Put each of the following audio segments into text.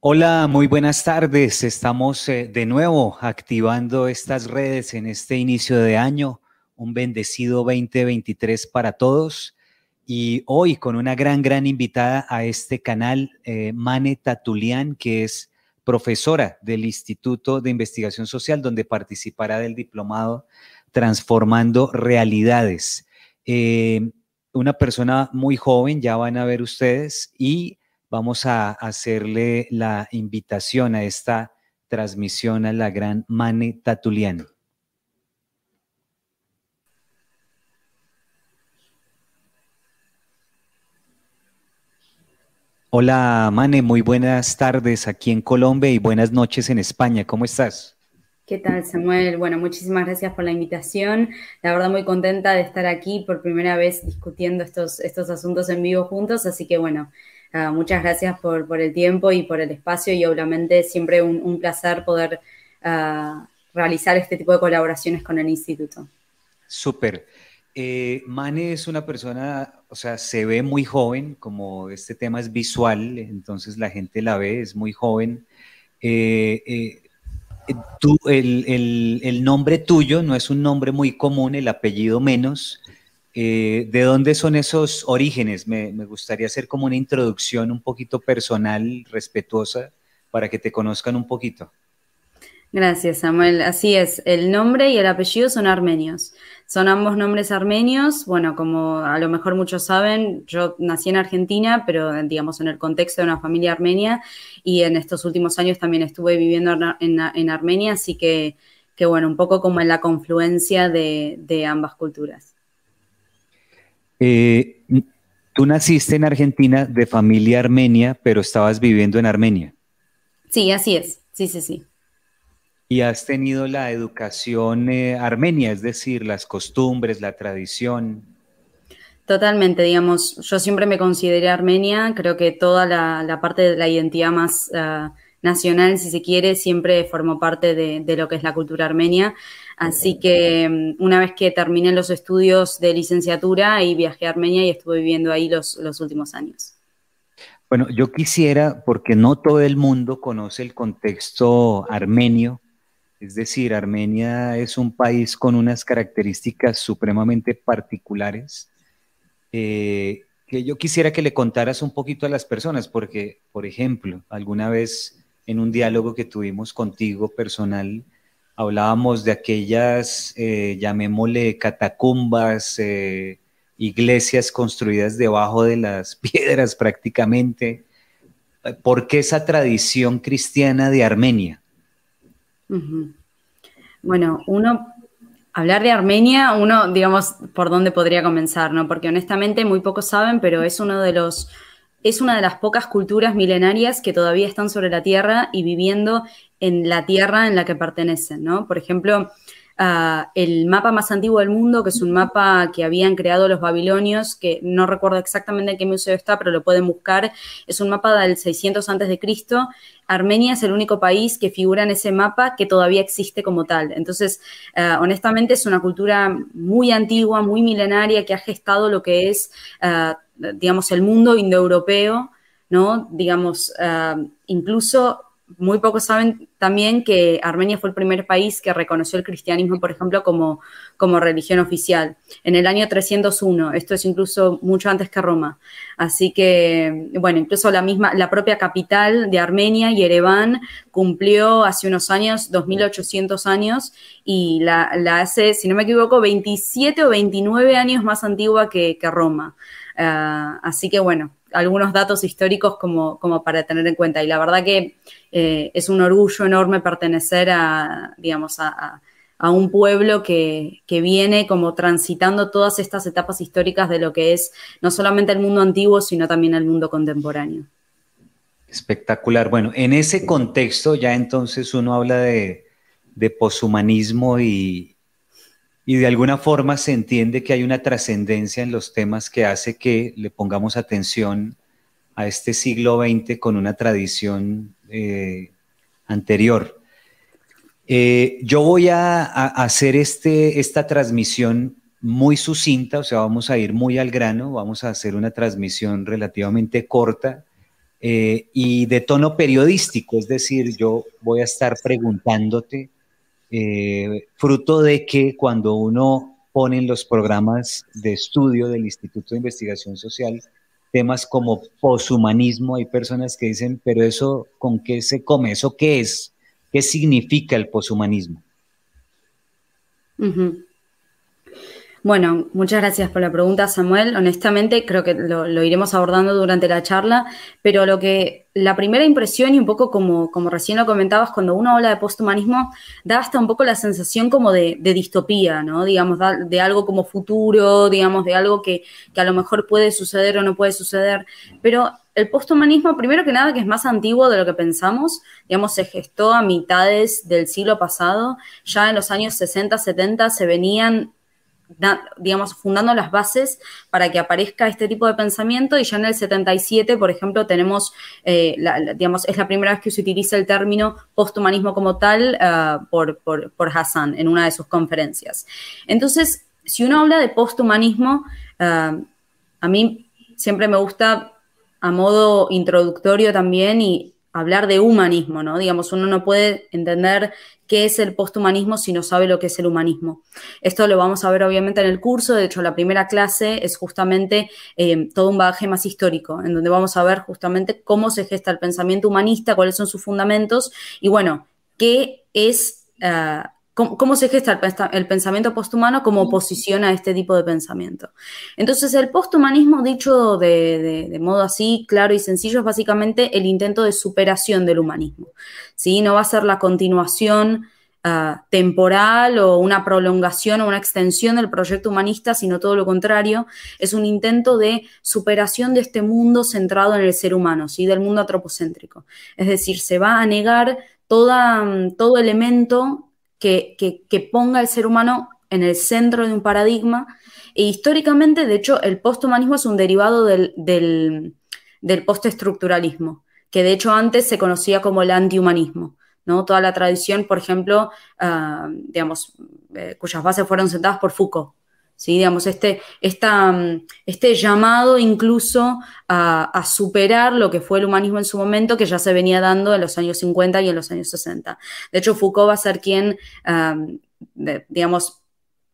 Hola, muy buenas tardes. Estamos eh, de nuevo activando estas redes en este inicio de año. Un bendecido 2023 para todos. Y hoy con una gran, gran invitada a este canal, eh, Mane Tatulian, que es profesora del Instituto de Investigación Social, donde participará del diplomado Transformando Realidades. Eh, una persona muy joven, ya van a ver ustedes, y vamos a hacerle la invitación a esta transmisión a la gran Mane Tatuliano. Hola Mane, muy buenas tardes aquí en Colombia y buenas noches en España. ¿Cómo estás? ¿Qué tal, Samuel? Bueno, muchísimas gracias por la invitación. La verdad, muy contenta de estar aquí por primera vez discutiendo estos, estos asuntos en vivo juntos. Así que, bueno, Ah, muchas gracias por, el tiempo y por el espacio y obviamente siempre un, placer poder ah, realizar este tipo de colaboraciones con el instituto. Súper. Eh, Mane es una persona, o sea, se ve muy joven, como este tema es visual, entonces la gente la ve, es muy joven. Eh, eh, tú, el, nombre tuyo no es un nombre muy común, el apellido menos. Eh, ¿De dónde son esos orígenes? Me, gustaría hacer como una introducción un poquito personal, respetuosa, para que te conozcan un poquito. Gracias, Samuel. Así es, el nombre y el apellido son armenios. Son ambos nombres armenios. Bueno, como a lo mejor muchos saben, yo nací en Argentina, pero digamos en el contexto de una familia armenia y en estos últimos años también estuve viviendo en, Armenia, así que, que, bueno, un poco como en la confluencia de ambas culturas. Eh, tú naciste en Argentina de familia armenia, pero estabas viviendo en Armenia. Sí, así es. Sí, sí, sí. Y has tenido la educación eh, armenia, es decir, las costumbres, la tradición. Totalmente, digamos, yo siempre me consideré armenia, creo que toda la, parte de la identidad más ah, nacional, si se quiere, siempre formó parte de, de, lo que es la cultura armenia. Así que mm, una vez que terminé los estudios de licenciatura, y viajé a Armenia y estuve viviendo ahí los, últimos años. Bueno, yo quisiera, porque no todo el mundo conoce el contexto armenio, es decir, Armenia es un país con unas características supremamente particulares, eh, que yo quisiera que le contaras un poquito a las personas, porque, por ejemplo, alguna vez en un diálogo que tuvimos contigo personal, hablábamos de aquellas, eh, llamémosle, catacumbas, eh, iglesias construidas debajo de las piedras prácticamente. ¿Por qué esa tradición cristiana de Armenia? Bueno, uno, hablar de Armenia, uno, digamos, por dónde podría comenzar, ¿no? Porque honestamente muy pocos saben, pero es uno de los es una de las pocas culturas milenarias que todavía están sobre la Tierra y viviendo en la Tierra en la que pertenecen, ¿no? Por ejemplo, ah, el mapa más antiguo del mundo, que es un mapa que habían creado los babilonios, que no recuerdo exactamente en qué museo está, pero lo pueden buscar, es un mapa del 600 antes de Cristo. Armenia es el único país que figura en ese mapa que todavía existe como tal. Entonces, ah, honestamente, es una cultura muy antigua, muy milenaria, que ha gestado lo que es ah, digamos, el mundo indoeuropeo, ¿no? Digamos, incluso muy pocos saben también que Armenia fue el primer país que reconoció el cristianismo, por ejemplo, como, como religión oficial. En el año 301, esto es incluso mucho antes que Roma. Así que, bueno, incluso la misma, la propia capital de Armenia, Yerevan, cumplió hace unos años, 2800 años, y la, hace, si no me equivoco, 27 o 29 años más antigua que, que Roma. Ah, así que bueno, algunos datos históricos como, como, para tener en cuenta. Y la verdad que eh, es un orgullo enorme pertenecer a, digamos, a, un pueblo que, viene como transitando todas estas etapas históricas de lo que es no solamente el mundo antiguo, sino también el mundo contemporáneo. Espectacular. Bueno, en ese contexto ya entonces uno habla de, de poshumanismo y, y de alguna forma se entiende que hay una trascendencia en los temas que hace que le pongamos atención a este siglo XX con una tradición eh, anterior. Eh, yo voy a, hacer este, esta transmisión muy sucinta, o sea, vamos a ir muy al grano, vamos a hacer una transmisión relativamente corta eh, y de tono periodístico, es decir, yo voy a estar preguntándote, eh, fruto de que cuando uno pone en los programas de estudio del Instituto de Investigación Social temas como poshumanismo, hay personas que dicen, pero eso, ¿con qué se come? ¿Eso qué es? ¿Qué significa el poshumanismo? Bueno, muchas gracias por la pregunta, Samuel. Honestamente, creo que lo, iremos abordando durante la charla, pero lo que la primera impresión y un poco como, como recién lo comentabas, cuando uno habla de posthumanismo, da hasta un poco la sensación como de, distopía, ¿no? Digamos, de algo como futuro, digamos, de algo que, que a lo mejor puede suceder o no puede suceder, pero el posthumanismo, primero que nada, que es más antiguo de lo que pensamos, digamos, se gestó a mitades del siglo pasado, ya en los años 60, 70 se venían digamos, fundando las bases para que aparezca este tipo de pensamiento y ya en el 77, por ejemplo, tenemos, eh, digamos, es la primera vez que se utiliza el término posthumanismo como tal eh, por, por, Hassan en una de sus conferencias. Entonces, si uno habla de posthumanismo, uh, a mí siempre me gusta a modo introductorio también y hablar de humanismo, ¿no? Digamos, uno no puede entender qué es el posthumanismo si no sabe lo que es el humanismo. Esto lo vamos a ver obviamente en el curso, de hecho la primera clase es justamente eh, todo un bagaje más histórico, en donde vamos a ver justamente cómo se gesta el pensamiento humanista, cuáles son sus fundamentos y bueno, qué es... Ah, cómo, se gesta el, pensamiento posthumano como oposición a este tipo de pensamiento. Entonces, el posthumanismo, dicho de, modo así claro y sencillo, es básicamente el intento de superación del humanismo. ¿sí? No va a ser la continuación ah, temporal o una prolongación o una extensión del proyecto humanista, sino todo lo contrario, es un intento de superación de este mundo centrado en el ser humano, ¿sí? del mundo antropocéntrico. Es decir, se va a negar toda, todo elemento que, ponga al ser humano en el centro de un paradigma. E históricamente, de hecho, el posthumanismo es un derivado del, del, postestructuralismo, que de hecho antes se conocía como el antihumanismo. ¿no? Toda la tradición, por ejemplo, ah, digamos, eh, cuyas bases fueron sentadas por Foucault, ¿sí? Digamos, este, mm, este llamado incluso a, superar lo que fue el humanismo en su momento, que ya se venía dando en los años 50 y en los años 60. De hecho, Foucault va a ser quien, digamos,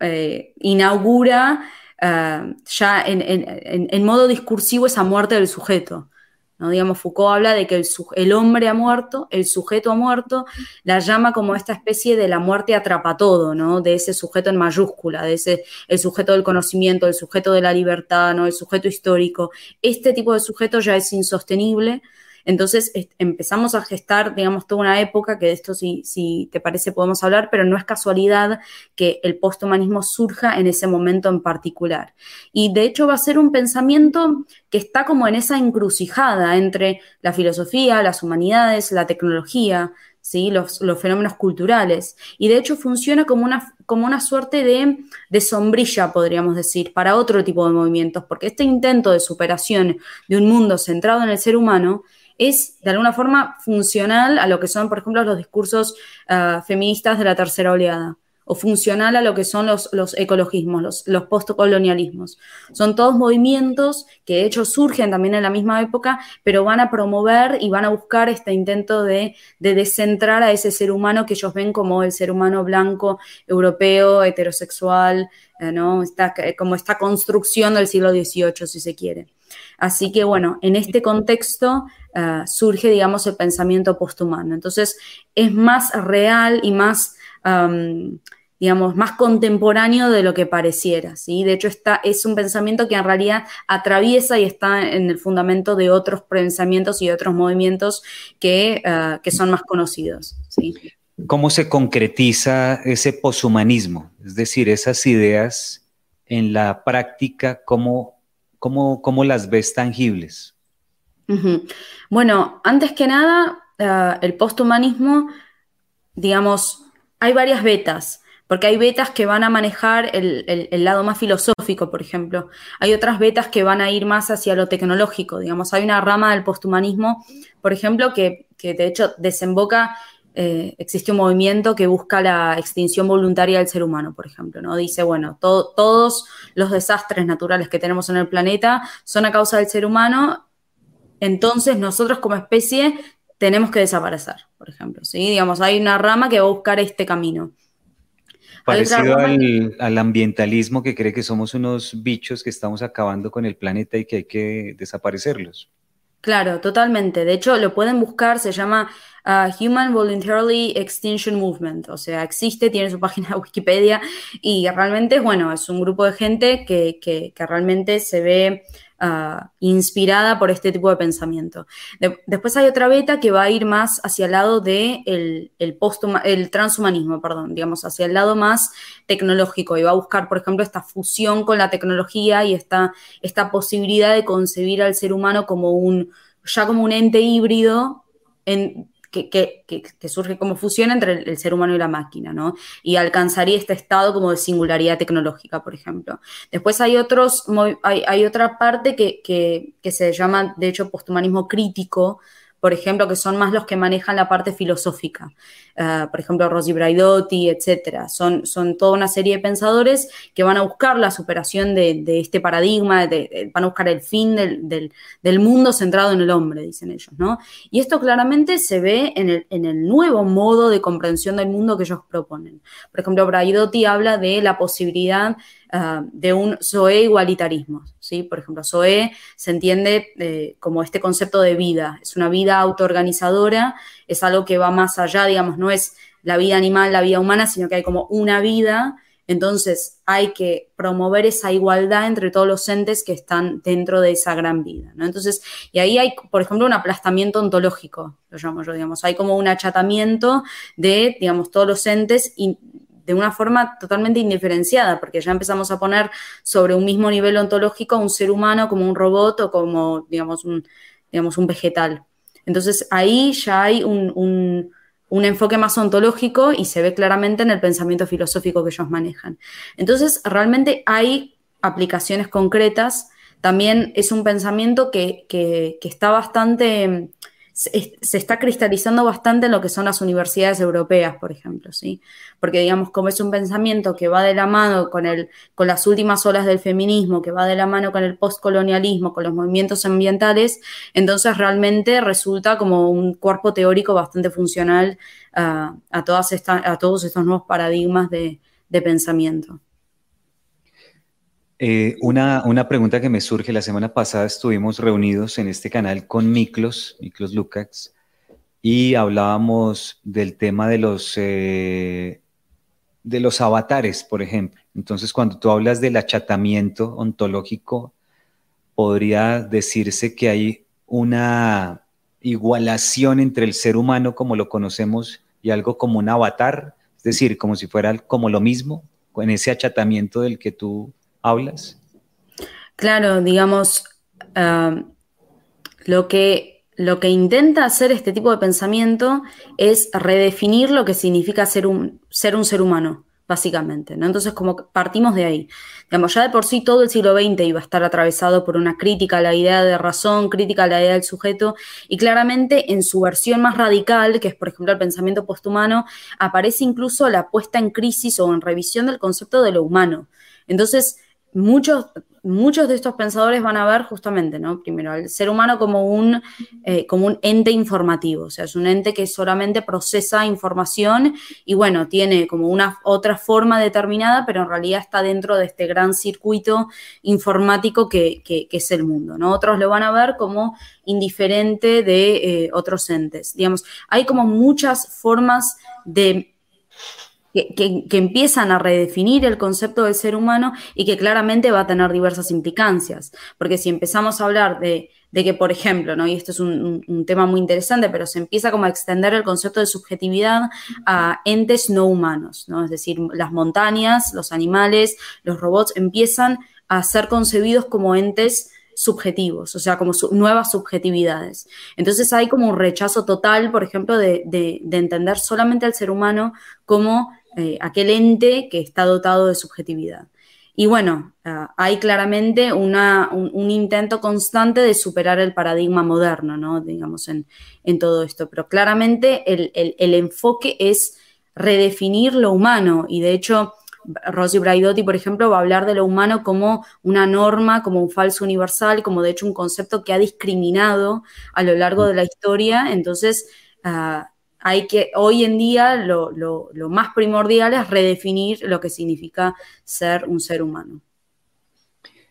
eh, inaugura ya en, modo discursivo esa muerte del sujeto. ¿No? Digamos, Foucault habla de que el, hombre ha muerto, el sujeto ha muerto, la llama como esta especie de la muerte atrapa todo, ¿no? De ese sujeto en mayúscula, de ese, el sujeto del conocimiento, el sujeto de la libertad, ¿no? El sujeto histórico. Este tipo de sujeto ya es insostenible, entonces empezamos a gestar, digamos, toda una época, que de esto si, si te parece podemos hablar, pero no es casualidad que el posthumanismo surja en ese momento en particular. Y de hecho va a ser un pensamiento que está como en esa encrucijada entre la filosofía, las humanidades, la tecnología, ¿sí? Los, fenómenos culturales. Y de hecho funciona como una, como una suerte de, de, sombrilla, podríamos decir, para otro tipo de movimientos, porque este intento de superación de un mundo centrado en el ser humano es de alguna forma funcional a lo que son, por ejemplo, los discursos ah, feministas de la tercera oleada o funcional a lo que son los, ecologismos, los, los postcolonialismos. Son todos movimientos que de hecho surgen también en la misma época, pero van a promover y van a buscar este intento de, de descentrar a ese ser humano que ellos ven como el ser humano blanco, europeo, heterosexual, eh, ¿no? como esta construcción del siglo XVIII, si se quiere. Así que bueno, en este contexto eh, surge, digamos, el pensamiento posthumano. Entonces, es más real y más, digamos, más contemporáneo de lo que pareciera, ¿sí? De hecho, está, es un pensamiento que en realidad atraviesa y está en el fundamento de otros pensamientos y otros movimientos que, eh, son más conocidos, ¿Cómo se concretiza ese poshumanismo? Es decir, esas ideas en la práctica, ¿cómo ¿Cómo, las ves tangibles? Bueno, antes que nada, eh, el posthumanismo, digamos, hay varias betas, porque hay betas que van a manejar el, lado más filosófico, por ejemplo. Hay otras betas que van a ir más hacia lo tecnológico, digamos. Hay una rama del posthumanismo, por ejemplo, que, que de hecho desemboca eh, existe un movimiento que busca la extinción voluntaria del ser humano, por ejemplo, ¿no? Dice, bueno, todos los desastres naturales que tenemos en el planeta son a causa del ser humano, entonces nosotros como especie tenemos que desaparecer, por ejemplo. ¿sí? Digamos, hay una rama que va a buscar este camino. Parecido al, al, ambientalismo que cree que somos unos bichos que estamos acabando con el planeta y que hay que desaparecerlos. Claro, totalmente. De hecho, lo pueden buscar, se llama Human Voluntarily Extinction Movement. O sea, existe, tiene su página de Wikipedia y realmente, bueno, es un grupo de gente que, que, que realmente se ve Ah, inspirada por este tipo de pensamiento. después hay otra beta que va a ir más hacia el lado del de el, el transhumanismo, perdón, digamos, hacia el lado más tecnológico y va a buscar, por ejemplo, esta fusión con la tecnología y esta, esta posibilidad de concebir al ser humano como un, ya como un ente híbrido en, que, surge como fusión entre el, ser humano y la máquina, ¿no? Y alcanzaría este estado como de singularidad tecnológica, por ejemplo. Después hay otros, hay, hay otra parte que, que, se llama, de hecho, posthumanismo crítico, por ejemplo, que son más los que manejan la parte filosófica. Ah, por ejemplo, Rosy Braidotti, etcétera. Son, son toda una serie de pensadores que van a buscar la superación de, este paradigma, van a buscar el fin del, mundo centrado en el hombre, dicen ellos, ¿no? Y esto claramente se ve en el, en el nuevo modo de comprensión del mundo que ellos proponen. Por ejemplo, Braidotti habla de la posibilidad Ah, de un SOE igualitarismo. ¿sí? Por ejemplo, SOE se entiende eh, como este concepto de vida, es una vida autoorganizadora, es algo que va más allá, digamos, no es la vida animal, la vida humana, sino que hay como una vida, entonces hay que promover esa igualdad entre todos los entes que están dentro de esa gran vida. ¿no? Entonces, y ahí hay, por ejemplo, un aplastamiento ontológico, lo llamo yo, digamos, hay como un achatamiento de, digamos, todos los entes y de una forma totalmente indiferenciada, porque ya empezamos a poner sobre un mismo nivel ontológico a un ser humano como un robot o como, digamos, un, digamos, un vegetal. Entonces ahí ya hay un, enfoque más ontológico y se ve claramente en el pensamiento filosófico que ellos manejan. Entonces realmente hay aplicaciones concretas. También es un pensamiento que, que está bastante se, está cristalizando bastante en lo que son las universidades europeas, por ejemplo, ¿sí? Porque, digamos, como es un pensamiento que va de la mano con, el, con las últimas olas del feminismo, que va de la mano con el postcolonialismo, con los movimientos ambientales, entonces realmente resulta como un cuerpo teórico bastante funcional a, todas a todos estos nuevos paradigmas de pensamiento. Eh, una, una, pregunta que me surge, la semana pasada estuvimos reunidos en este canal con Miklos, Miklos Lukács, y hablábamos del tema de los, eh, de los avatares, por ejemplo. Entonces, cuando tú hablas del achatamiento ontológico, podría decirse que hay una igualación entre el ser humano como lo conocemos y algo como un avatar, es decir, como si fuera como lo mismo, con ese achatamiento del que tú hablas? Claro, digamos, ah, lo, que, lo que intenta hacer este tipo de pensamiento es redefinir lo que significa ser un ser, un ser humano, básicamente. ¿no? Entonces, como partimos de ahí. Digamos, ya de por sí todo el siglo XX iba a estar atravesado por una crítica a la idea de razón, crítica a la idea del sujeto, y claramente en su versión más radical, que es por ejemplo el pensamiento posthumano, aparece incluso la puesta en crisis o en revisión del concepto de lo humano. Entonces, muchos, muchos de estos pensadores van a ver justamente, ¿no? Primero, al ser humano como un, eh, como un ente informativo, o sea, es un ente que solamente procesa información y bueno, tiene como una otra forma determinada, pero en realidad está dentro de este gran circuito informático que, es el mundo, ¿no? Otros lo van a ver como indiferente de eh, otros entes. Digamos, hay como muchas formas de que, empiezan a redefinir el concepto del ser humano y que claramente va a tener diversas implicancias. Porque si empezamos a hablar de, que, por ejemplo, ¿no? y esto es un, tema muy interesante, pero se empieza como a extender el concepto de subjetividad a entes no humanos, ¿no? es decir, las montañas, los animales, los robots empiezan a ser concebidos como entes subjetivos, o sea, como nuevas subjetividades. Entonces hay como un rechazo total, por ejemplo, de entender solamente al ser humano como eh, aquel ente que está dotado de subjetividad. Y bueno, ah, hay claramente un, intento constante de superar el paradigma moderno, ¿no? Digamos, en, todo esto. Pero claramente el, enfoque es redefinir lo humano. Y de hecho, Rosy Braidotti, por ejemplo, va a hablar de lo humano como una norma, como un falso universal, como de hecho un concepto que ha discriminado a lo largo de la historia. Entonces, ah, hay que, hoy en día, lo, más primordial es redefinir lo que significa ser un ser humano.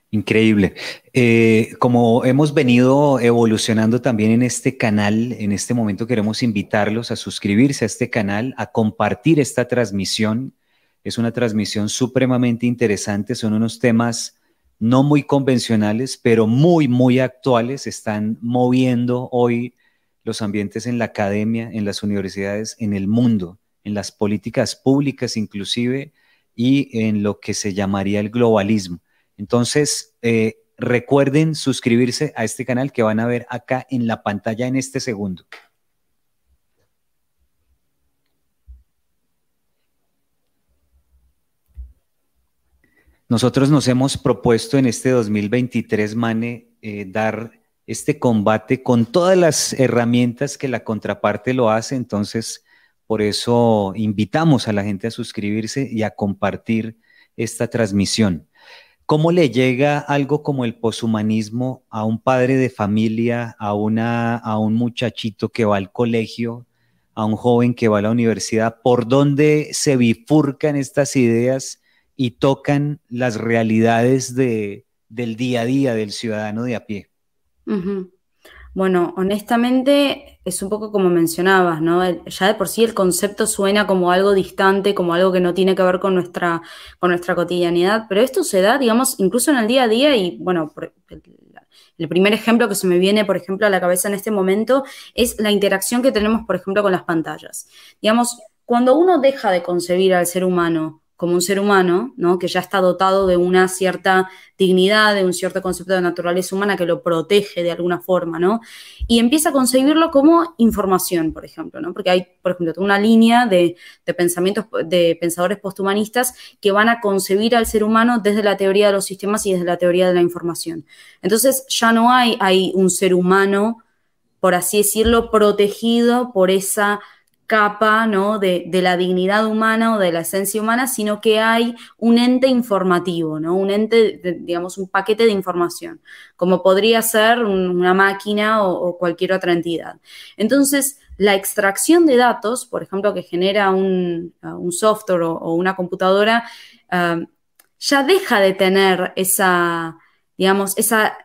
Increíble. Eh, como hemos venido evolucionando también en este canal, en este momento queremos invitarlos a suscribirse a este canal, a compartir esta transmisión. Es una transmisión supremamente interesante, son unos temas no muy convencionales, pero muy, muy actuales. Están moviendo hoy los ambientes en la academia, en las universidades, en el mundo, en las políticas públicas inclusive y en lo que se llamaría el globalismo. Entonces, eh, recuerden suscribirse a este canal que van a ver acá en la pantalla en este segundo. Nosotros nos hemos propuesto en este 2023, Mane, eh, dar este combate con todas las herramientas que la contraparte lo hace. Entonces, por eso invitamos a la gente a suscribirse y a compartir esta transmisión. ¿Cómo le llega algo como el poshumanismo a un padre de familia, a, una, a un muchachito que va al colegio, a un joven que va a la universidad? ¿Por dónde se bifurcan estas ideas y tocan las realidades de, del día a día del ciudadano de a pie? Bueno, honestamente es un poco como mencionabas, ¿no? Ya de por sí el concepto suena como algo distante, como algo que no tiene que ver con nuestra, con nuestra cotidianidad, pero esto se da, digamos, incluso en el día a día y, bueno, el primer ejemplo que se me viene, por ejemplo, a la cabeza en este momento es la interacción que tenemos, por ejemplo, con las pantallas. Digamos, cuando uno deja de concebir al ser humano como un ser humano, ¿no? que ya está dotado de una cierta dignidad, de un cierto concepto de naturaleza humana que lo protege de alguna forma, ¿no? Y empieza a concebirlo como información, por ejemplo, ¿no? Porque hay, por ejemplo, una línea de, pensamientos de pensadores posthumanistas que van a concebir al ser humano desde la teoría de los sistemas y desde la teoría de la información. Entonces ya no hay, hay un ser humano, por así decirlo, protegido por esa capa ¿no? de, la dignidad humana o de la esencia humana, sino que hay un ente informativo, ¿no? un ente, digamos, un paquete de información, como podría ser una máquina o, cualquier otra entidad. Entonces, la extracción de datos, por ejemplo, que genera un, software o, una computadora, ah, ya deja de tener esa, digamos, esa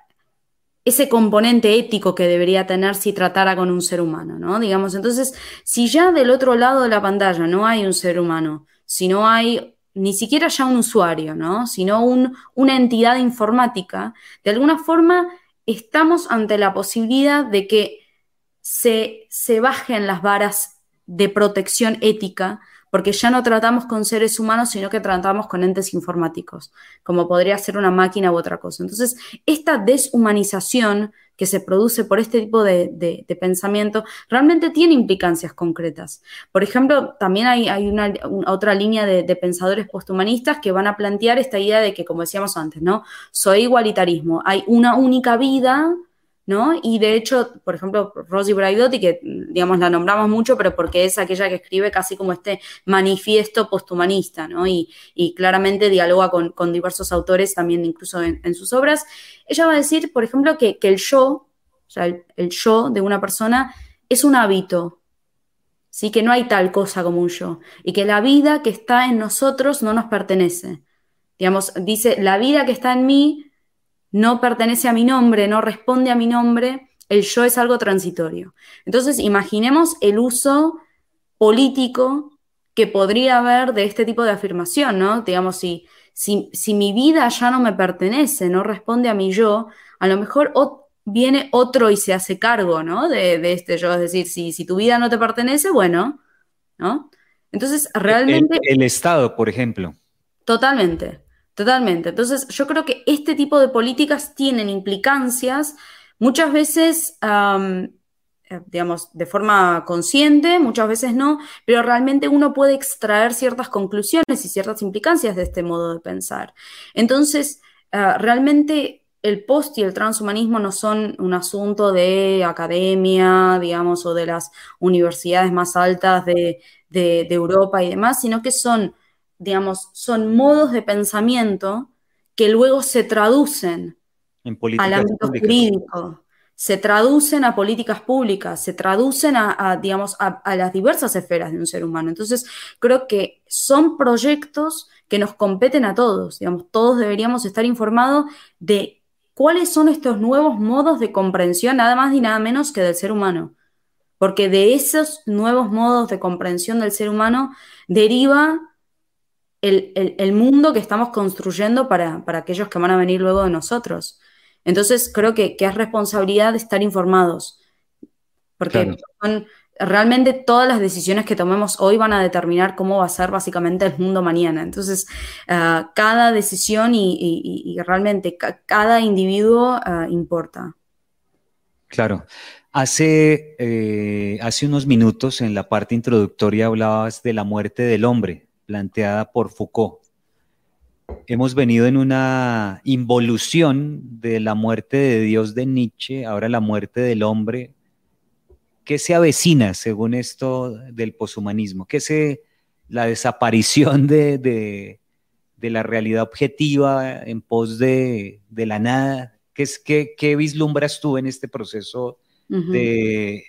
ese componente ético que debería tener si tratara con un ser humano, ¿no? Digamos, entonces, si ya del otro lado de la pantalla no hay un ser humano, si no hay ni siquiera ya un usuario, ¿no? Sino una entidad informática, de alguna forma estamos ante la posibilidad de que se, se bajen las varas de protección ética porque ya no tratamos con seres humanos, sino que tratamos con entes informáticos, como podría ser una máquina u otra cosa. Entonces, esta deshumanización que se produce por este tipo de, pensamiento realmente tiene implicancias concretas. Por ejemplo, también hay, una, otra línea de, de, pensadores posthumanistas que van a plantear esta idea de que, como decíamos antes, ¿no? Soy igualitarismo. Hay una única vida ¿no? Y de hecho, por ejemplo, Rosy Braidotti, que digamos la nombramos mucho, pero porque es aquella que escribe casi como este manifiesto posthumanista, ¿no? Y, claramente dialoga con, diversos autores también incluso en, sus obras. Ella va a decir, por ejemplo, que, el yo, o sea, el, yo de una persona es un hábito, ¿sí? Que no hay tal cosa como un yo. Y que la vida que está en nosotros no nos pertenece. Digamos, dice, la vida que está en mí no pertenece a mi nombre, no responde a mi nombre, el yo es algo transitorio. Entonces, imaginemos el uso político que podría haber de este tipo de afirmación, ¿no? Digamos, si, si, mi vida ya no me pertenece, no responde a mi yo, a lo mejor viene otro y se hace cargo, ¿no? De, este yo, es decir, si, si tu vida no te pertenece, bueno, ¿no? Entonces, realmente... el Estado, por ejemplo. Totalmente. Totalmente. Entonces, yo creo que este tipo de políticas tienen implicancias muchas veces, eh, digamos, de forma consciente, muchas veces no, pero realmente uno puede extraer ciertas conclusiones y ciertas implicancias de este modo de pensar. Entonces, eh, realmente el post y el transhumanismo no son un asunto de academia, digamos, o de las universidades más altas de Europa y demás, sino que son digamos, son modos de pensamiento que luego se traducen en al ámbito jurídico, se traducen a políticas públicas, se traducen a, digamos, a, las diversas esferas de un ser humano. Entonces, creo que son proyectos que nos competen a todos, digamos, todos deberíamos estar informados de cuáles son estos nuevos modos de comprensión, nada más y nada menos que del ser humano. Porque de esos nuevos modos de comprensión del ser humano deriva el, mundo que estamos construyendo para, aquellos que van a venir luego de nosotros. Entonces, creo que, es responsabilidad de estar informados, porque realmente todas las decisiones que tomemos hoy van a determinar cómo va a ser básicamente el mundo mañana. Entonces, ah, cada decisión y, realmente cada individuo ah, importa. Claro. Hace, eh, hace unos minutos en la parte introductoria hablabas de la muerte del hombre, planteada por Foucault. Hemos venido en una involución de la muerte de Dios de Nietzsche, ahora la muerte del hombre. ¿Qué se avecina según esto del poshumanismo? ¿Qué se la desaparición de, la realidad objetiva en pos de, la nada? ¿Qué, es, qué, vislumbras tú en este proceso de,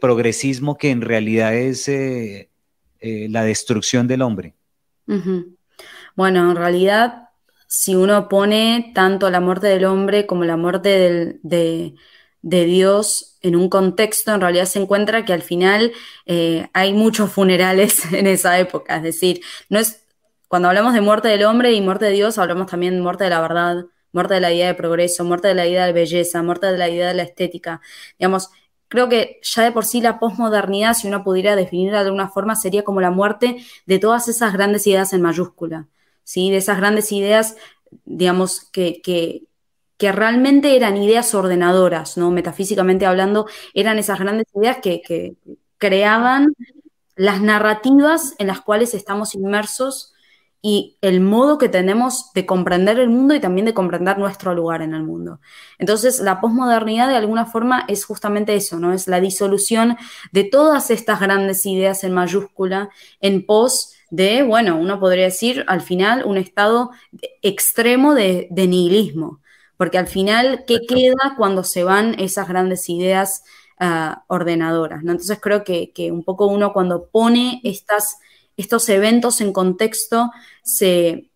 progresismo que en realidad es eh, eh, la destrucción del hombre? Bueno, en realidad, si uno pone tanto la muerte del hombre como la muerte de, Dios en un contexto, en realidad se encuentra que al final eh, hay muchos funerales en esa época. Es decir, no es cuando hablamos de muerte del hombre y muerte de Dios, hablamos también de muerte de la verdad, muerte de la idea de progreso, muerte de la idea de belleza, muerte de la idea de la estética. Digamos, Creo que ya de por sí la posmodernidad, si uno pudiera definirla de alguna forma, sería como la muerte de todas esas grandes ideas en mayúscula, ¿sí? De esas grandes ideas, digamos, que, que, realmente eran ideas ordenadoras, ¿no? Metafísicamente hablando, eran esas grandes ideas que, que creaban las narrativas en las cuales estamos inmersos y el modo que tenemos de comprender el mundo y también de comprender nuestro lugar en el mundo. Entonces, la posmodernidad de alguna forma es justamente eso, ¿no? Es la disolución de todas estas grandes ideas en mayúscula en pos de, bueno, uno podría decir al final un estado extremo de, nihilismo, porque al final, ¿qué queda cuando se van esas grandes ideas ah, ordenadoras? ¿no? Entonces creo que, que un poco uno cuando pone estas estos eventos en contexto se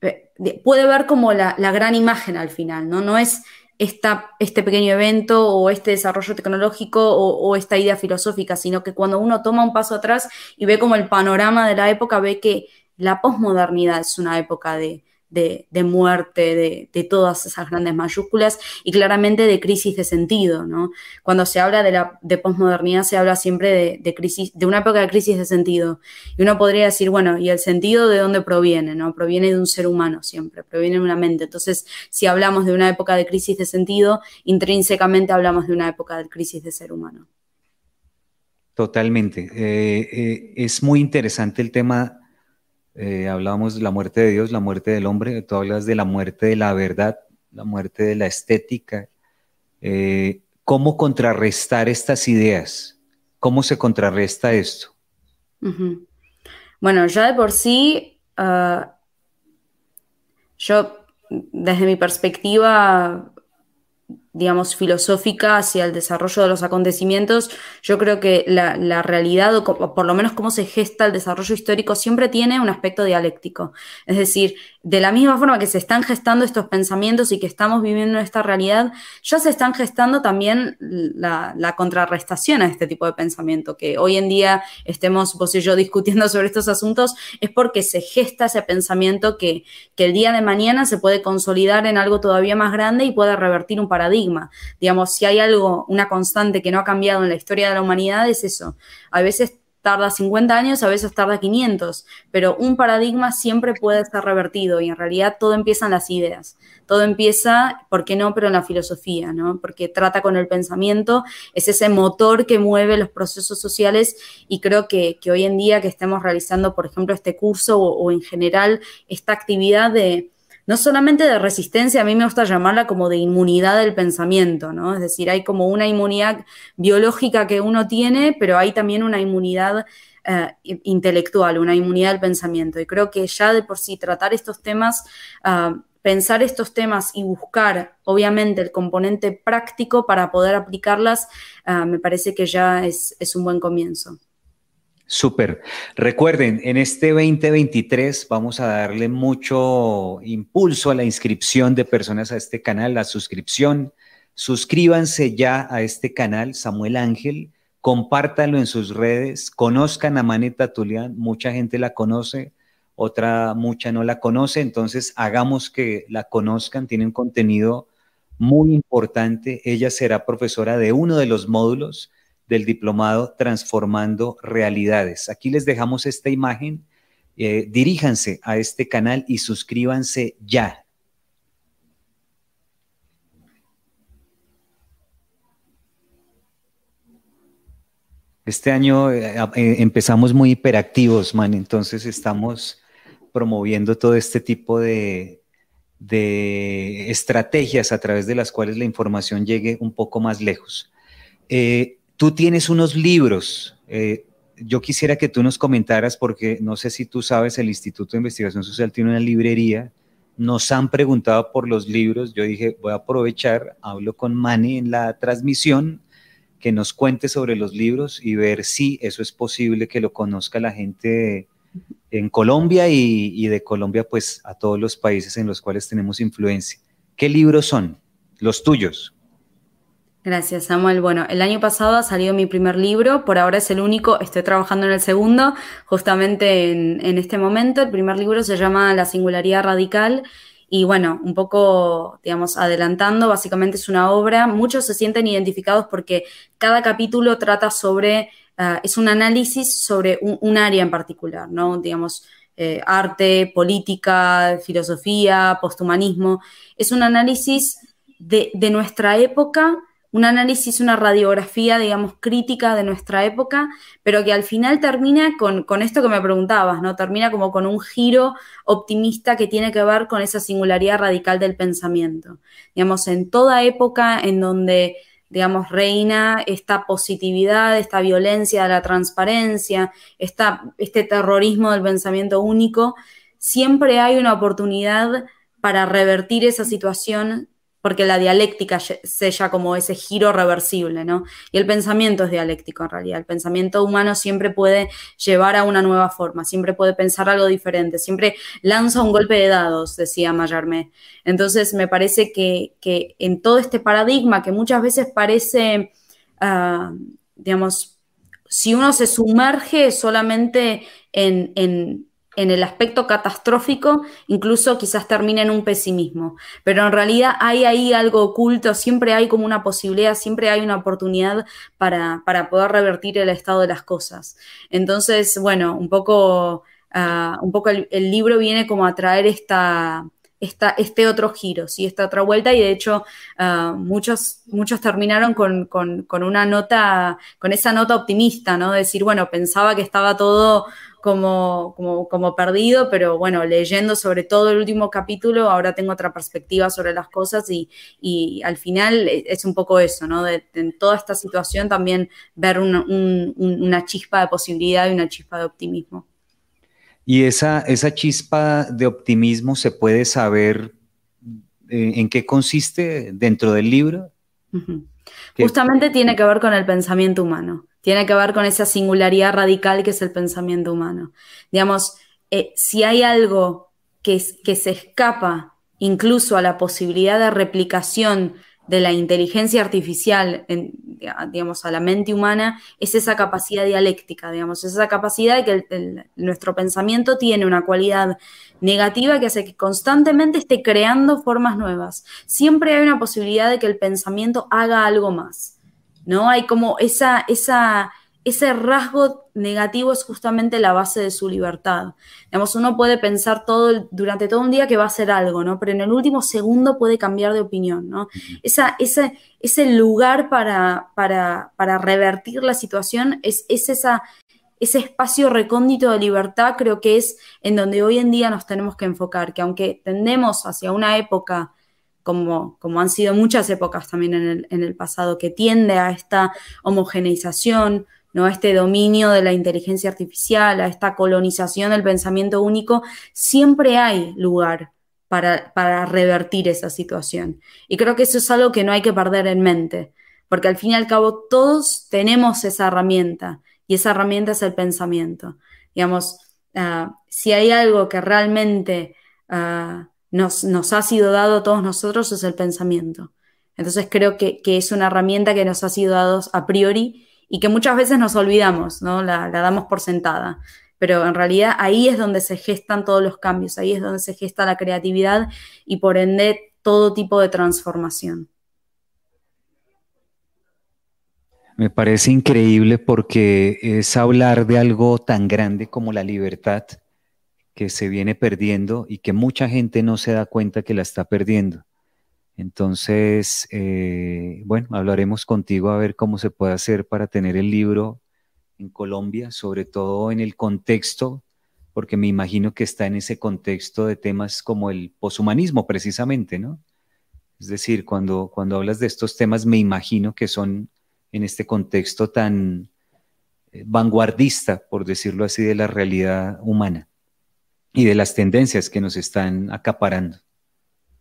eh, puede ver como la, gran imagen al final, ¿no? No es este pequeño evento o este desarrollo tecnológico o, esta idea filosófica, sino que cuando uno toma un paso atrás y ve como el panorama de la época, ve que la posmodernidad es una época de, de, muerte, de, todas esas grandes mayúsculas y claramente de crisis de sentido, ¿no? Cuando se habla de, la, de posmodernidad se habla siempre de, crisis, de una época de crisis de sentido. Y uno podría decir, bueno, ¿y el sentido de dónde proviene? ¿no? Proviene de un ser humano siempre, proviene de una mente. Entonces, si hablamos de una época de crisis de sentido, intrínsecamente hablamos de una época de crisis de ser humano. Totalmente. Eh, eh, es muy interesante el tema eh, hablábamos de la muerte de Dios, la muerte del hombre, tú hablas de la muerte de la verdad, la muerte de la estética. Eh, ¿Cómo contrarrestar estas ideas? ¿Cómo se contrarresta esto? Bueno, ya de por sí, ah, yo desde mi perspectiva digamos, filosófica hacia el desarrollo de los acontecimientos, yo creo que la, realidad, o por lo menos cómo se gesta el desarrollo histórico, siempre tiene un aspecto dialéctico. Es decir, de la misma forma que se están gestando estos pensamientos y que estamos viviendo esta realidad, ya se están gestando también la, contrarrestación a este tipo de pensamiento, que hoy en día estemos vos y yo discutiendo sobre estos asuntos, es porque se gesta ese pensamiento que, que el día de mañana se puede consolidar en algo todavía más grande y puede revertir un paradigma. Digamos, si hay algo, una constante que no ha cambiado en la historia de la humanidad, es eso. A veces tarda 50 años, a veces tarda 500, pero un paradigma siempre puede ser revertido y en realidad todo empieza en las ideas. Todo empieza, ¿por qué no? Pero en la filosofía, ¿no? Porque trata con el pensamiento, es ese motor que mueve los procesos sociales y creo que, hoy en día que estemos realizando, por ejemplo, este curso o, en general esta actividad de, no solamente de resistencia, a mí me gusta llamarla como de inmunidad del pensamiento, ¿no? Es decir, hay como una inmunidad biológica que uno tiene, pero hay también una inmunidad eh, intelectual, una inmunidad del pensamiento. Y creo que ya de por sí tratar estos temas, ah, pensar estos temas y buscar, obviamente, el componente práctico para poder aplicarlas, ah, me parece que ya es, es un buen comienzo. Súper. Recuerden, en este 2023 vamos a darle mucho impulso a la inscripción de personas a este canal, la suscripción. Suscríbanse ya a este canal, Samuel Ángel. Compártanlo en sus redes, conozcan a Maneta mucha gente la conoce, otra mucha no la conoce, entonces hagamos que la conozcan, tiene un contenido muy importante, ella será profesora de uno de los módulos del diplomado Transformando Realidades. Aquí les dejamos esta imagen, eh, diríjanse a este canal y suscríbanse ya, Este año eh, eh, empezamos muy hiperactivos, man, entonces estamos promoviendo todo este tipo de, estrategias a través de las cuales la información llegue un poco más lejos. Tú tienes unos libros. yo quisiera que tú nos comentaras, porque no sé si tú sabes, el Instituto de Investigación Social tiene una librería. Nos han preguntado por los libros. Yo dije, voy a aprovechar, hablo con Mani en la transmisión que nos cuente sobre los libros y ver si eso es posible que lo conozca la gente en Colombia y, de Colombia pues a todos los países en los cuales tenemos influencia. ¿Qué libros son? Los tuyos. Gracias, Samuel. Bueno, el año pasado ha salido mi primer libro, por ahora es el único, estoy trabajando en el segundo, justamente en, este momento. El primer libro se llama La singularidad radical y bueno, un poco, digamos, adelantando, básicamente es una obra, muchos se sienten identificados porque cada capítulo trata sobre, ah, es un análisis sobre un, área en particular, ¿no? Digamos, eh, arte, política, filosofía, posthumanismo. Es un análisis de nuestra época un análisis, una radiografía, digamos, crítica de nuestra época, pero que al final termina con, esto que me preguntabas, ¿no? Termina como con un giro optimista que tiene que ver con esa singularidad radical del pensamiento. Digamos, en toda época en donde, digamos, reina esta positividad, esta violencia de la transparencia, esta, este terrorismo del pensamiento único, siempre hay una oportunidad para revertir esa situación porque la dialéctica sella como ese giro reversible, ¿no? Y el pensamiento es dialéctico en realidad. El pensamiento humano siempre puede llevar a una nueva forma, siempre puede pensar algo diferente, siempre lanza un golpe de dados, decía Mayarmé. Entonces, me parece que, en todo este paradigma que muchas veces parece, ah, digamos, si uno se sumerge solamente en en el aspecto catastrófico, incluso quizás termine en un pesimismo. Pero en realidad hay ahí algo oculto, siempre hay como una posibilidad, siempre hay una oportunidad para, poder revertir el estado de las cosas. Entonces, bueno, un poco, ah, un poco el, libro viene como a traer esta, esta, este otro giro, ¿sí? esta otra vuelta, y de hecho ah, muchos, muchos terminaron con, con, una nota, con esa nota optimista, ¿no? decir, bueno, pensaba que estaba todo como, como, como, perdido, pero bueno, leyendo sobre todo el último capítulo, ahora tengo otra perspectiva sobre las cosas y, y al final es un poco eso, ¿no? De, en toda esta situación también ver una chispa de posibilidad y una chispa de optimismo. Y esa, esa chispa de optimismo se puede saber eh, en qué consiste dentro del libro. Justamente tiene que ver con el pensamiento humano tiene que ver con esa singularidad radical que es el pensamiento humano. Digamos, eh, si hay algo que, se escapa incluso a la posibilidad de replicación de la inteligencia artificial, digamos, a la mente humana, es esa capacidad dialéctica, digamos, esa capacidad de que nuestro pensamiento tiene una cualidad negativa que hace que constantemente esté creando formas nuevas. Siempre hay una posibilidad de que el pensamiento haga algo más. ¿No? Hay como esa, esa, ese rasgo negativo es justamente la base de su libertad. Digamos, uno puede pensar todo durante todo un día que va a hacer algo, ¿no? Pero en el último segundo puede cambiar de opinión, ¿no? Esa, ese, ese lugar para, para, para revertir la situación es, es esa, ese espacio recóndito de libertad creo que es en donde hoy en día nos tenemos que enfocar, que aunque tendemos hacia una época como, como han sido muchas épocas también en el, en el pasado, que tiende a esta homogeneización, ¿no? a este dominio de la inteligencia artificial, a esta colonización del pensamiento único, siempre hay lugar para, para, revertir esa situación. Y creo que eso es algo que no hay que perder en mente, porque al fin y al cabo todos tenemos esa herramienta, y esa herramienta es el pensamiento. Digamos, uh, si hay algo que realmente uh, nos, nos, ha sido dado a todos nosotros, es el pensamiento. Entonces creo que, que es una herramienta que nos ha sido dado a priori y que muchas veces nos olvidamos, ¿no? La, la, damos por sentada. Pero en realidad ahí es donde se gestan todos los cambios, ahí es donde se gesta la creatividad y por ende todo tipo de transformación. Me parece increíble porque es hablar de algo tan grande como la libertad que se viene perdiendo y que mucha gente no se da cuenta que la está perdiendo. Entonces, eh, bueno, hablaremos contigo a ver cómo se puede hacer para tener el libro en Colombia, sobre todo en el contexto, porque me imagino que está en ese contexto de temas como el poshumanismo, precisamente, ¿no? Es decir, cuando, cuando hablas de estos temas, me imagino que son en este contexto tan eh, vanguardista, por decirlo así, de la realidad humana y de las tendencias que nos están acaparando.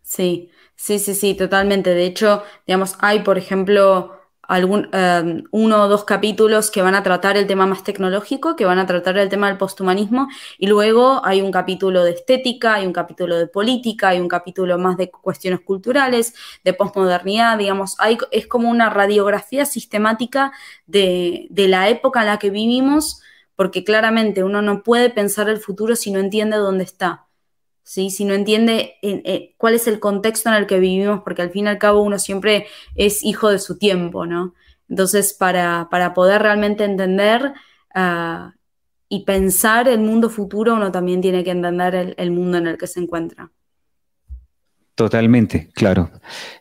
Sí, Sí, sí, sí, totalmente. De hecho, digamos, hay, por ejemplo, algún, em, uno o dos capítulos que van a tratar el tema más tecnológico, que van a tratar el tema del posthumanismo, y luego hay un capítulo de estética, hay un capítulo de política, hay un capítulo más de cuestiones culturales, de postmodernidad, digamos, hay, es como una radiografía sistemática de, de la época en la que vivimos, porque claramente uno no puede pensar el futuro si no entiende dónde está. Si no entiende eh, cuál es el contexto en el que vivimos, porque al fin y al cabo uno siempre es hijo de su tiempo, ¿no? Entonces, para, poder realmente entender ah, y pensar el mundo futuro, uno también tiene que entender el, mundo en el que se encuentra. Totalmente, claro.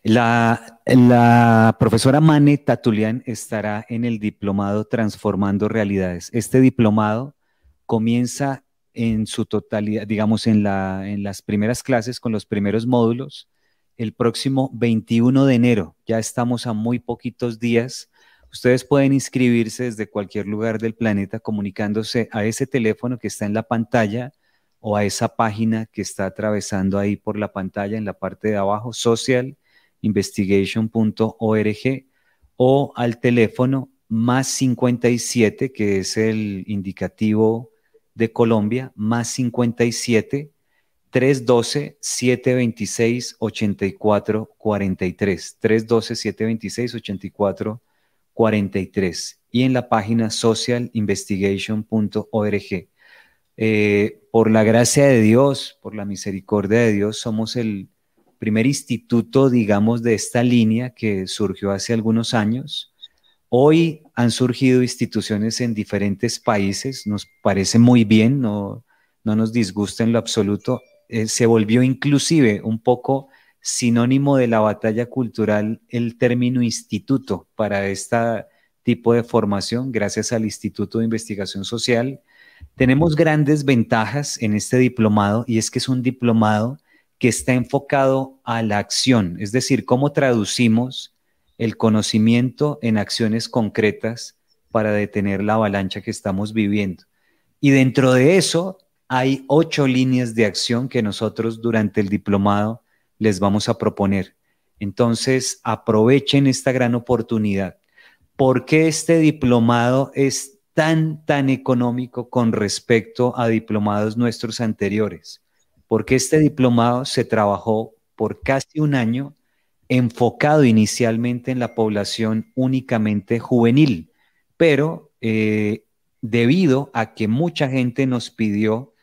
La, profesora Mane Tatulian estará en el diplomado Transformando Realidades. Este diplomado comienza en su totalidad, digamos, en, en las primeras clases con los primeros módulos el próximo 21 de enero. Ya estamos a muy poquitos días. Ustedes pueden inscribirse desde cualquier lugar del planeta comunicándose a ese teléfono que está en la pantalla o a esa página que está atravesando ahí por la pantalla en la parte de abajo, socialinvestigation.org o al teléfono más 57, que es el indicativo de Colombia, más 57 312 726 84 43. 312 726 84 43. Y en la página socialinvestigation.org. por la gracia de Dios, por la misericordia de Dios, somos el primer instituto, digamos, de esta línea que surgió hace algunos años Hoy han surgido instituciones en diferentes países, nos parece muy bien, no, no nos disgusta en lo absoluto. Eh, se volvió inclusive un poco sinónimo de la batalla cultural el término instituto para este tipo de formación, gracias al Instituto de Investigación Social. Tenemos grandes ventajas en este diplomado y es que es un diplomado que está enfocado a la acción, es decir, cómo traducimos el conocimiento en acciones concretas para detener la avalancha que estamos viviendo. Y dentro de eso hay ocho líneas de acción que nosotros durante el diplomado les vamos a proponer. Entonces, aprovechen esta gran oportunidad. ¿Por qué este diplomado es tan, tan económico con respecto a diplomados nuestros anteriores? Porque este diplomado se trabajó por casi un año enfocado inicialmente en la población únicamente juvenil, pero eh, debido a que mucha gente nos pidió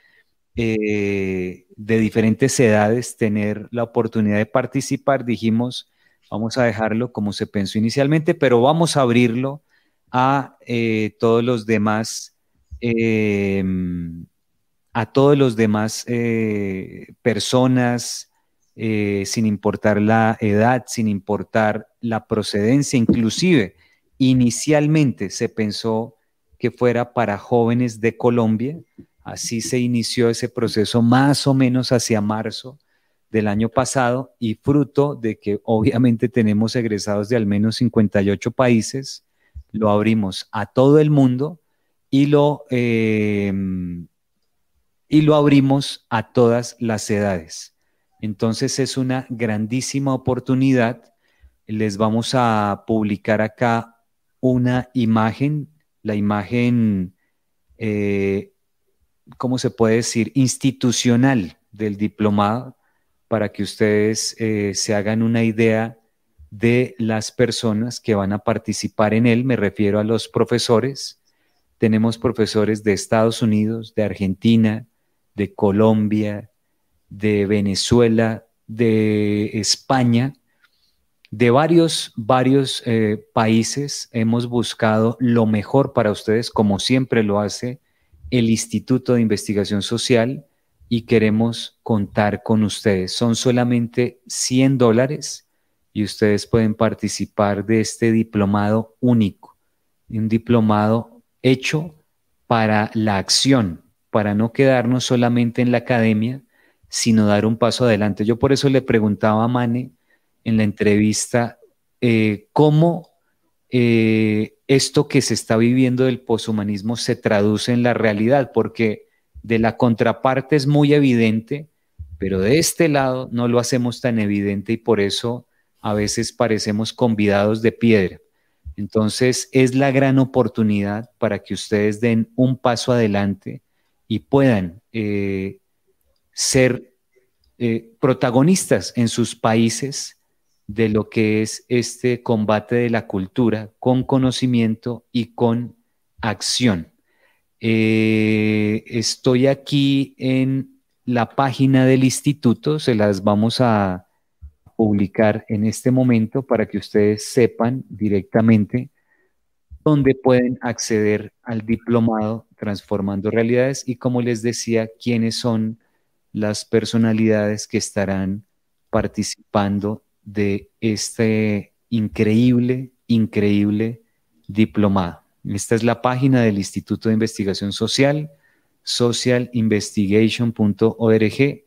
eh, de diferentes edades tener la oportunidad de participar, dijimos, vamos a dejarlo como se pensó inicialmente, pero vamos a abrirlo a eh, todos los demás, em, a todos los demás personas, eh, sin importar la edad, sin importar la procedencia, inclusive inicialmente se pensó que fuera para jóvenes de Colombia. Así se inició ese proceso más o menos hacia marzo del año pasado y fruto de que obviamente tenemos egresados de al menos 58 países, lo abrimos a todo el mundo y lo, em, y lo abrimos a todas las edades. Entonces es una grandísima oportunidad. Les vamos a publicar acá una imagen, la imagen, eh, ¿cómo se puede decir? Institucional del diplomado para que ustedes eh, se hagan una idea de las personas que van a participar en él. Me refiero a los profesores. Tenemos profesores de Estados Unidos, de Argentina, de Colombia, de Venezuela, de España, de varios, varios eh, países. Hemos buscado lo mejor para ustedes, como siempre lo hace el Instituto de Investigación Social y queremos contar con ustedes. Son solamente 100 dólares y ustedes pueden participar de este diplomado único, un diplomado hecho para la acción, para no quedarnos solamente en la academia, sino dar un paso adelante. Yo por eso le preguntaba a Mane en la entrevista eh, cómo eh, esto que se está viviendo del poshumanismo se traduce en la realidad, porque de la contraparte es muy evidente, pero de este lado no lo hacemos tan evidente y por eso a veces parecemos convidados de piedra. Entonces es la gran oportunidad para que ustedes den un paso adelante y puedan eh, ser eh, protagonistas en sus países de lo que es este combate de la cultura con conocimiento y con acción. Eh, estoy aquí en la página del instituto, se las vamos a publicar en este momento para que ustedes sepan directamente dónde pueden acceder al diplomado Transformando Realidades y como les decía, quiénes son las personalidades que estarán participando de este increíble, increíble diplomado. Esta es la página del Instituto de Investigación Social, socialinvestigation.org.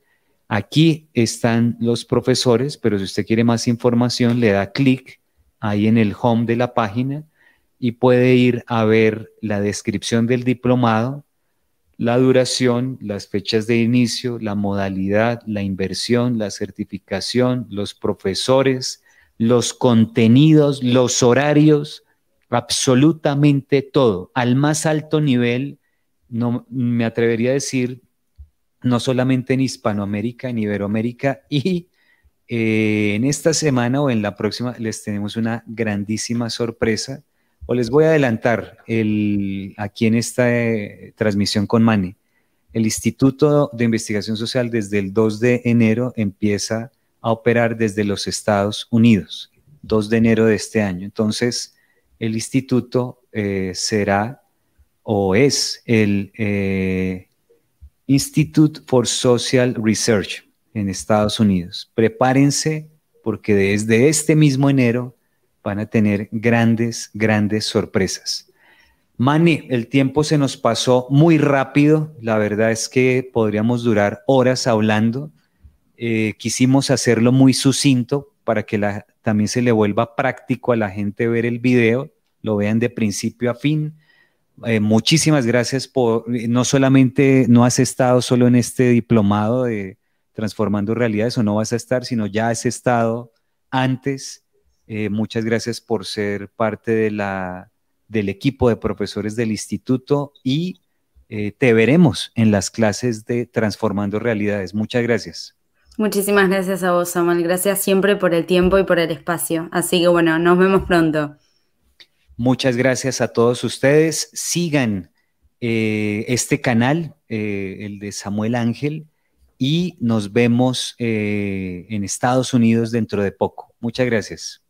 Aquí están los profesores, pero si usted quiere más información, le da clic ahí en el home de la página y puede ir a ver la descripción del diplomado, la duración, las fechas de inicio, la modalidad, la inversión, la certificación, los profesores, los contenidos, los horarios, absolutamente todo, al más alto nivel, no me atrevería a decir, no solamente en Hispanoamérica, en Iberoamérica, y eh, en esta semana o en la próxima les tenemos una grandísima sorpresa, o les voy a adelantar el, aquí en esta eh, transmisión con Mani. El Instituto de Investigación Social desde el 2 de enero empieza a operar desde los Estados Unidos, 2 de enero de este año. Entonces, el instituto eh, será o es el Institute for Social Research en Estados Unidos. Prepárense porque desde este mismo enero van a tener grandes, grandes sorpresas. Mani, el tiempo se nos pasó muy rápido. La verdad es que podríamos durar horas hablando. Eh, quisimos hacerlo muy sucinto para que también se le vuelva práctico a la gente ver el video, lo vean de principio a fin. Eh, muchísimas gracias por, no solamente no has estado solo en este diplomado de Transformando Realidades o no vas a estar, sino ya has estado antes. Eh, muchas gracias por ser parte de la, del equipo de profesores del instituto y eh, te veremos en las clases de Transformando Realidades. Muchas gracias. Muchísimas gracias a vos, Samuel. Gracias siempre por el tiempo y por el espacio. Así que bueno, nos vemos pronto. Muchas gracias a todos ustedes. Sigan eh, este canal, eh, el de Samuel Ángel, y nos vemos eh, en Estados Unidos dentro de poco. Muchas gracias.